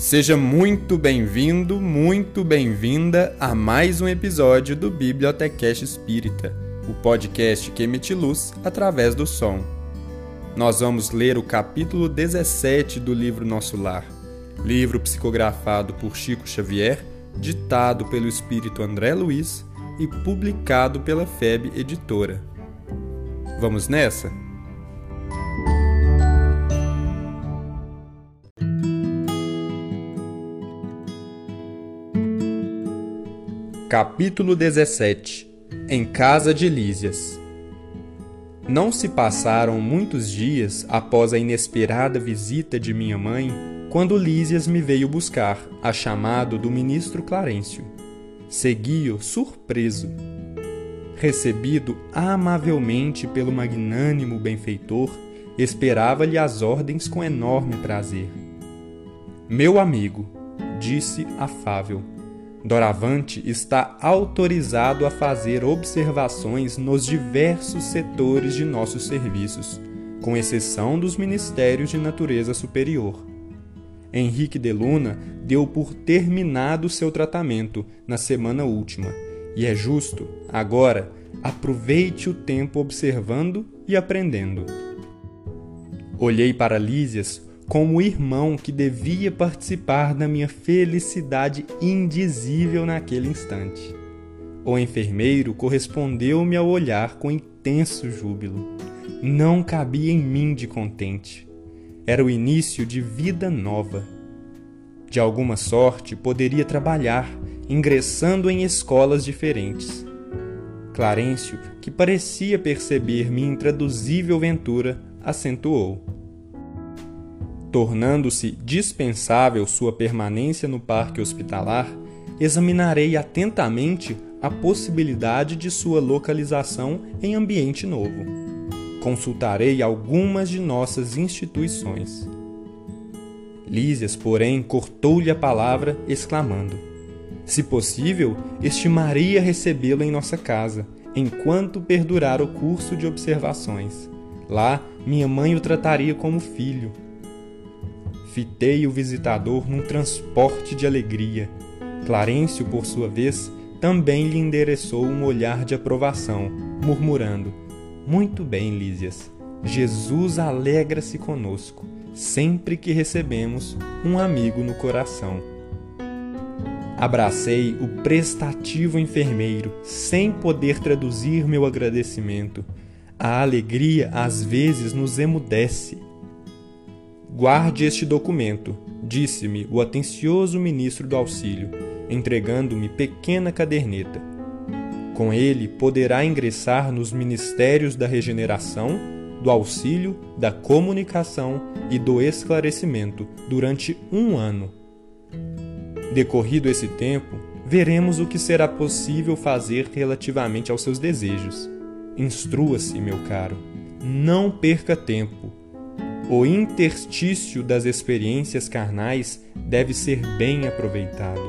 Seja muito bem-vindo, muito bem-vinda a mais um episódio do Bibliotecast Espírita, o podcast que emite luz através do som. Nós vamos ler o capítulo 17 do livro Nosso Lar, livro psicografado por Chico Xavier, ditado pelo espírito André Luiz e publicado pela FEB Editora. Vamos nessa? Capítulo 17 Em casa de Lísias Não se passaram muitos dias após a inesperada visita de minha mãe quando Lísias me veio buscar, a chamado do ministro Clarencio. Segui-o surpreso. Recebido amavelmente pelo magnânimo benfeitor, esperava-lhe as ordens com enorme prazer. Meu amigo, disse afável, Doravante está autorizado a fazer observações nos diversos setores de nossos serviços, com exceção dos ministérios de natureza superior. Henrique de Luna deu por terminado seu tratamento na semana última, e é justo, agora, aproveite o tempo observando e aprendendo. Olhei para Lísias como irmão que devia participar da minha felicidade indizível naquele instante. O enfermeiro correspondeu-me ao olhar com intenso júbilo. Não cabia em mim de contente. Era o início de vida nova. De alguma sorte poderia trabalhar, ingressando em escolas diferentes. Clarencio, que parecia perceber minha intraduzível ventura, acentuou tornando-se dispensável sua permanência no parque hospitalar, examinarei atentamente a possibilidade de sua localização em ambiente novo. Consultarei algumas de nossas instituições. Lísias, porém, cortou-lhe a palavra, exclamando: Se possível, estimaria recebê-lo em nossa casa, enquanto perdurar o curso de observações. Lá, minha mãe o trataria como filho, Fitei o visitador num transporte de alegria. Clarencio, por sua vez, também lhe endereçou um olhar de aprovação, murmurando: Muito bem, Lísias. Jesus alegra-se conosco, sempre que recebemos um amigo no coração. Abracei o prestativo enfermeiro, sem poder traduzir meu agradecimento. A alegria às vezes nos emudece Guarde este documento, disse-me o atencioso ministro do auxílio, entregando-me pequena caderneta. Com ele poderá ingressar nos ministérios da regeneração, do auxílio, da comunicação e do esclarecimento durante um ano. Decorrido esse tempo, veremos o que será possível fazer relativamente aos seus desejos. Instrua-se, meu caro. Não perca tempo o interstício das experiências carnais deve ser bem aproveitado.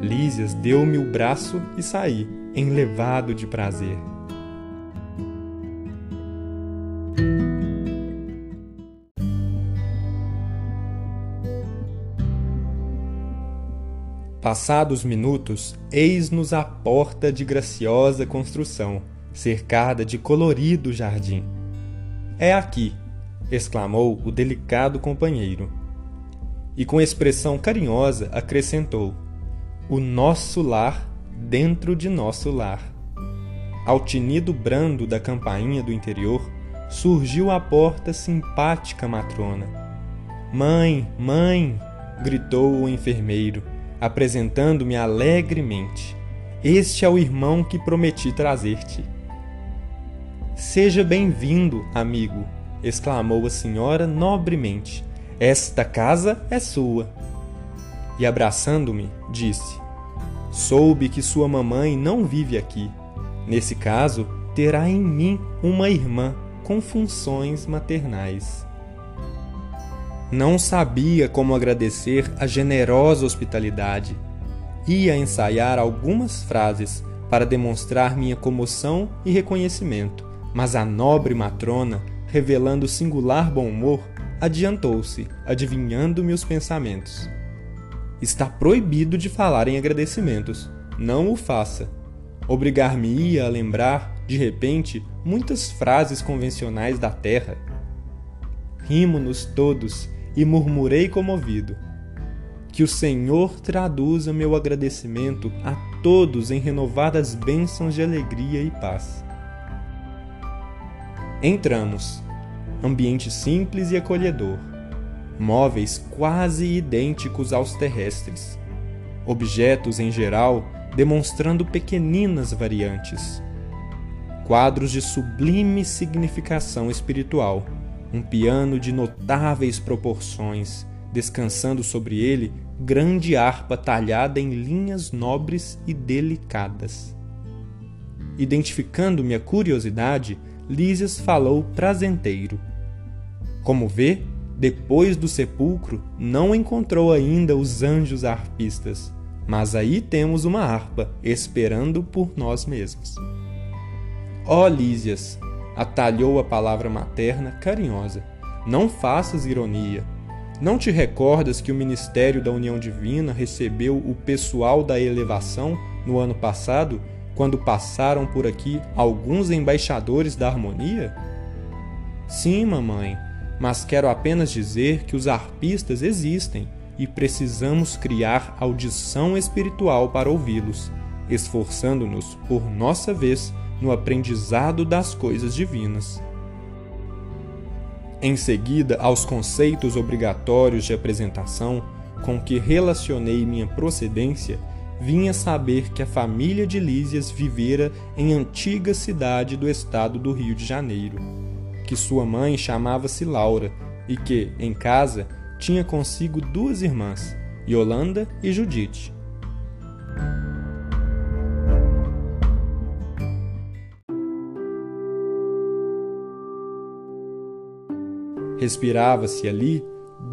Lísias deu-me o braço e saí, enlevado de prazer. Passados minutos, eis-nos à porta de graciosa construção, cercada de colorido jardim. É aqui, exclamou o delicado companheiro. E com expressão carinhosa acrescentou: O nosso lar dentro de nosso lar. Ao tinido brando da campainha do interior, surgiu à porta simpática matrona. Mãe, mãe! gritou o enfermeiro, apresentando-me alegremente. Este é o irmão que prometi trazer-te. Seja bem-vindo, amigo, exclamou a senhora nobremente. Esta casa é sua. E abraçando-me, disse: Soube que sua mamãe não vive aqui. Nesse caso, terá em mim uma irmã com funções maternais. Não sabia como agradecer a generosa hospitalidade. Ia ensaiar algumas frases para demonstrar minha comoção e reconhecimento, mas a nobre matrona revelando singular bom humor, adiantou-se, adivinhando-me os pensamentos. Está proibido de falar em agradecimentos. Não o faça. Obrigar-me-ia a lembrar, de repente, muitas frases convencionais da terra. Rimo-nos todos e murmurei comovido. Que o Senhor traduza meu agradecimento a todos em renovadas bênçãos de alegria e paz. Entramos. Ambiente simples e acolhedor. Móveis quase idênticos aos terrestres. Objetos em geral demonstrando pequeninas variantes. Quadros de sublime significação espiritual. Um piano de notáveis proporções, descansando sobre ele grande harpa talhada em linhas nobres e delicadas. Identificando minha curiosidade, Lísias falou prazenteiro. Como vê, depois do sepulcro, não encontrou ainda os anjos harpistas, mas aí temos uma harpa esperando por nós mesmos. Ó oh, Lísias, atalhou a palavra materna carinhosa, não faças ironia. Não te recordas que o Ministério da União Divina recebeu o pessoal da elevação no ano passado quando passaram por aqui alguns embaixadores da harmonia? Sim, mamãe, mas quero apenas dizer que os arpistas existem e precisamos criar audição espiritual para ouvi-los, esforçando-nos, por nossa vez, no aprendizado das coisas divinas. Em seguida, aos conceitos obrigatórios de apresentação com que relacionei minha procedência, vinha saber que a família de Lísias vivera em antiga cidade do estado do Rio de Janeiro, que sua mãe chamava-se Laura e que, em casa, tinha consigo duas irmãs, Yolanda e Judite. Respirava-se ali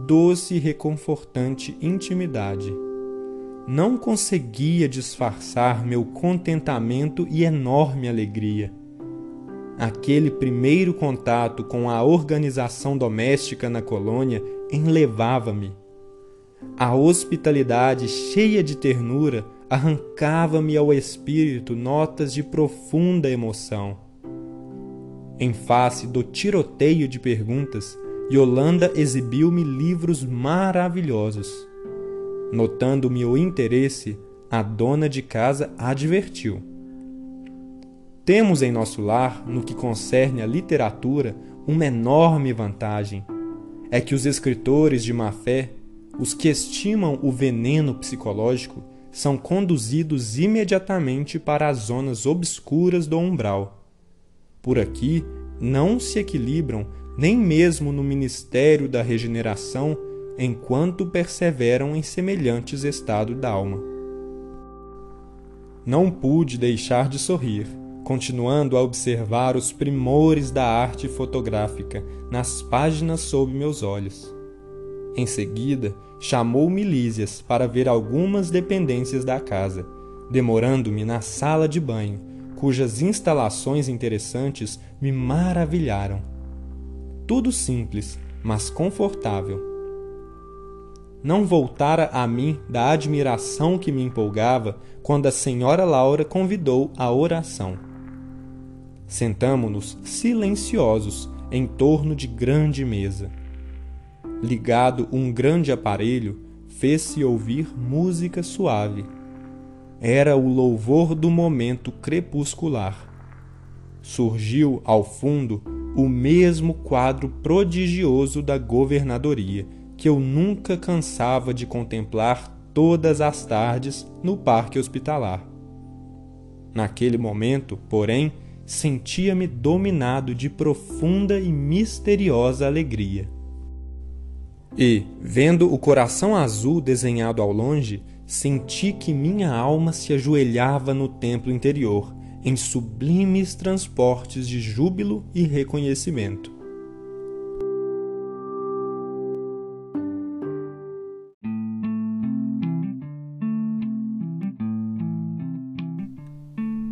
doce e reconfortante intimidade não conseguia disfarçar meu contentamento e enorme alegria. Aquele primeiro contato com a organização doméstica na colônia enlevava-me. A hospitalidade cheia de ternura arrancava-me ao espírito notas de profunda emoção. Em face do tiroteio de perguntas, Yolanda exibiu-me livros maravilhosos Notando meu interesse, a dona de casa advertiu. Temos em nosso lar, no que concerne à literatura, uma enorme vantagem. É que os escritores de má fé, os que estimam o veneno psicológico, são conduzidos imediatamente para as zonas obscuras do umbral. Por aqui não se equilibram nem mesmo no ministério da regeneração enquanto perseveram em semelhantes estado d'alma. Não pude deixar de sorrir, continuando a observar os primores da arte fotográfica nas páginas sob meus olhos. Em seguida, chamou-me Lísias para ver algumas dependências da casa, demorando-me na sala de banho, cujas instalações interessantes me maravilharam. Tudo simples, mas confortável não voltara a mim da admiração que me empolgava quando a senhora Laura convidou à oração. Sentamo-nos silenciosos em torno de grande mesa. Ligado um grande aparelho, fez-se ouvir música suave. Era o louvor do momento crepuscular. Surgiu ao fundo o mesmo quadro prodigioso da governadoria que eu nunca cansava de contemplar todas as tardes no parque hospitalar. Naquele momento, porém, sentia-me dominado de profunda e misteriosa alegria. E, vendo o coração azul desenhado ao longe, senti que minha alma se ajoelhava no templo interior, em sublimes transportes de júbilo e reconhecimento.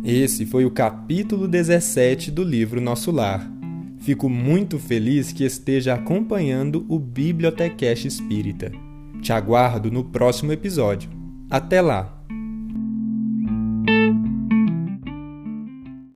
Esse foi o capítulo 17 do livro Nosso Lar. Fico muito feliz que esteja acompanhando o Bibliotecast Espírita. Te aguardo no próximo episódio. Até lá!